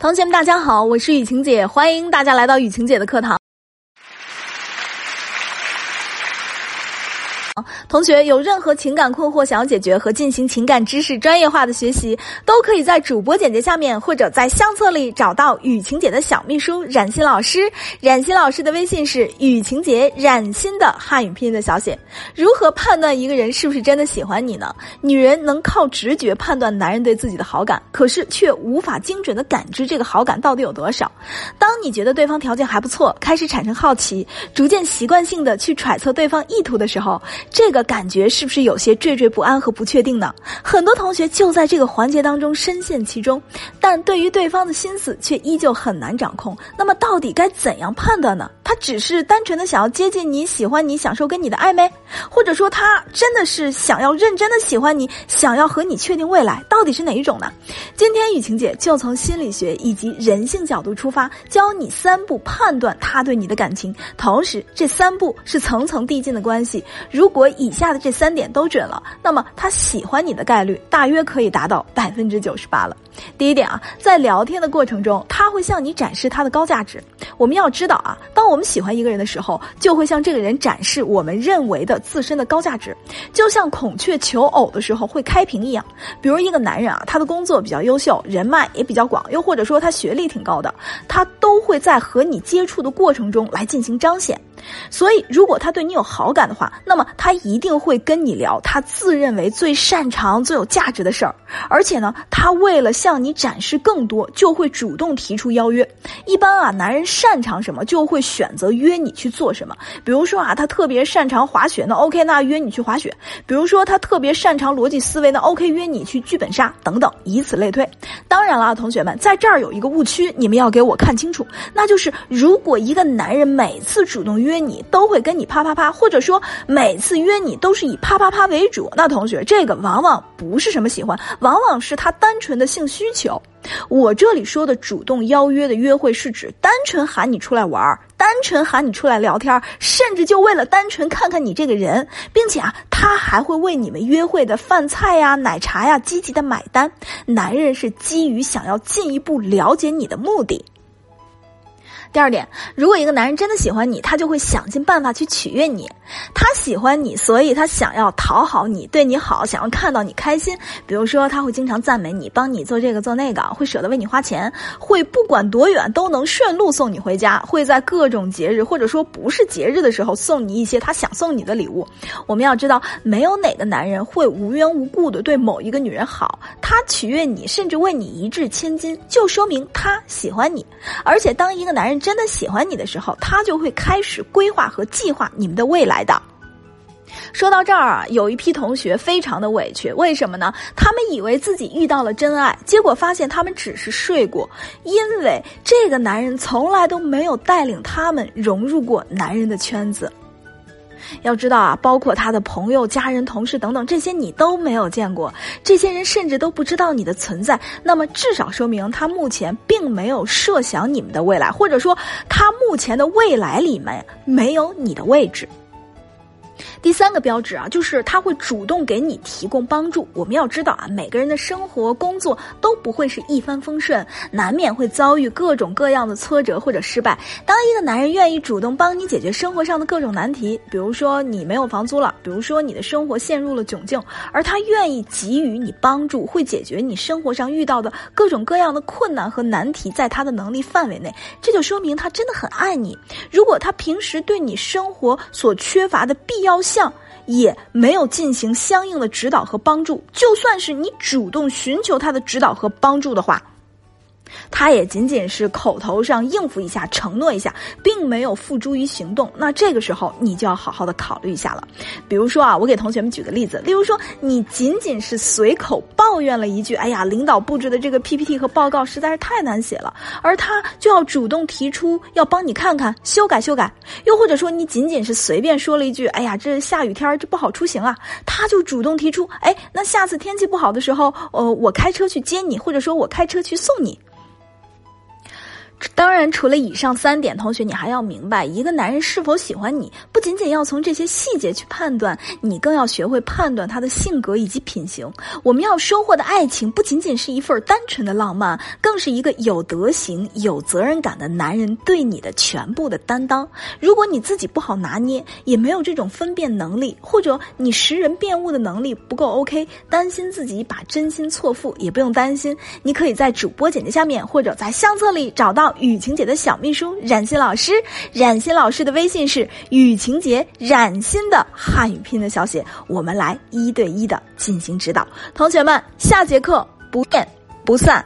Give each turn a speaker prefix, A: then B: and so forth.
A: 同学们，大家好，我是雨晴姐，欢迎大家来到雨晴姐的课堂。同学有任何情感困惑想要解决和进行情感知识专业化的学习，都可以在主播简介下面或者在相册里找到雨晴姐的小秘书冉欣老师。冉欣老师的微信是雨晴姐冉欣的汉语拼音的小写。如何判断一个人是不是真的喜欢你呢？女人能靠直觉判断男人对自己的好感，可是却无法精准的感知这个好感到底有多少。当你觉得对方条件还不错，开始产生好奇，逐渐习惯性的去揣测对方意图的时候，这个。感觉是不是有些惴惴不安和不确定呢？很多同学就在这个环节当中深陷其中，但对于对方的心思却依旧很难掌控。那么到底该怎样判断呢？他只是单纯的想要接近你、喜欢你、享受跟你的暧昧，或者说他真的是想要认真的喜欢你，想要和你确定未来，到底是哪一种呢？今天雨晴姐就从心理学以及人性角度出发，教你三步判断他对你的感情。同时，这三步是层层递进的关系。如果以以下的这三点都准了，那么他喜欢你的概率大约可以达到百分之九十八了。第一点啊，在聊天的过程中，他会向你展示他的高价值。我们要知道啊，当我们喜欢一个人的时候，就会向这个人展示我们认为的自身的高价值，就像孔雀求偶的时候会开屏一样。比如一个男人啊，他的工作比较优秀，人脉也比较广，又或者说他学历挺高的，他都会在和你接触的过程中来进行彰显。所以，如果他对你有好感的话，那么他一定会跟你聊他自认为最擅长、最有价值的事儿。而且呢，他为了向你展示更多，就会主动提出邀约。一般啊，男人擅长什么，就会选择约你去做什么。比如说啊，他特别擅长滑雪，那 OK，那约你去滑雪。比如说他特别擅长逻辑思维，那 OK，约你去剧本杀等等，以此类推。当然了，同学们，在这儿有一个误区，你们要给我看清楚，那就是如果一个男人每次主动约，约你都会跟你啪啪啪，或者说每次约你都是以啪啪啪为主。那同学，这个往往不是什么喜欢，往往是他单纯的性需求。我这里说的主动邀约的约会，是指单纯喊你出来玩儿，单纯喊你出来聊天，甚至就为了单纯看看你这个人，并且啊，他还会为你们约会的饭菜呀、奶茶呀积极的买单。男人是基于想要进一步了解你的目的。第二点，如果一个男人真的喜欢你，他就会想尽办法去取悦你。他喜欢你，所以他想要讨好你，对你好，想要看到你开心。比如说，他会经常赞美你，帮你做这个做那个，会舍得为你花钱，会不管多远都能顺路送你回家，会在各种节日或者说不是节日的时候送你一些他想送你的礼物。我们要知道，没有哪个男人会无缘无故的对某一个女人好。他取悦你，甚至为你一掷千金，就说明他喜欢你。而且，当一个男人。真的喜欢你的时候，他就会开始规划和计划你们的未来的。说到这儿啊，有一批同学非常的委屈，为什么呢？他们以为自己遇到了真爱，结果发现他们只是睡过，因为这个男人从来都没有带领他们融入过男人的圈子。要知道啊，包括他的朋友、家人、同事等等，这些你都没有见过，这些人甚至都不知道你的存在。那么，至少说明他目前并没有设想你们的未来，或者说他目前的未来里面没有你的位置。第三个标志啊，就是他会主动给你提供帮助。我们要知道啊，每个人的生活、工作都不会是一帆风顺，难免会遭遇各种各样的挫折或者失败。当一个男人愿意主动帮你解决生活上的各种难题，比如说你没有房租了，比如说你的生活陷入了窘境，而他愿意给予你帮助，会解决你生活上遇到的各种各样的困难和难题，在他的能力范围内，这就说明他真的很爱你。如果他平时对你生活所缺乏的必要，性像也没有进行相应的指导和帮助，就算是你主动寻求他的指导和帮助的话。他也仅仅是口头上应付一下，承诺一下，并没有付诸于行动。那这个时候，你就要好好的考虑一下了。比如说啊，我给同学们举个例子，例如说，你仅仅是随口抱怨了一句：“哎呀，领导布置的这个 PPT 和报告实在是太难写了。”而他就要主动提出要帮你看看，修改修改。又或者说，你仅仅是随便说了一句：“哎呀，这下雨天儿这不好出行啊。”他就主动提出：“哎，那下次天气不好的时候，呃，我开车去接你，或者说我开车去送你。”当然，除了以上三点，同学你还要明白，一个男人是否喜欢你，不仅仅要从这些细节去判断，你更要学会判断他的性格以及品行。我们要收获的爱情，不仅仅是一份单纯的浪漫，更是一个有德行、有责任感的男人对你的全部的担当。如果你自己不好拿捏，也没有这种分辨能力，或者你识人辨物的能力不够 OK，担心自己把真心错付，也不用担心，你可以在主播简介下面或者在相册里找到。雨晴姐的小秘书冉欣老师，冉欣老师的微信是雨晴姐冉欣的汉语拼音的小写，我们来一对一的进行指导。同学们，下节课不见不散。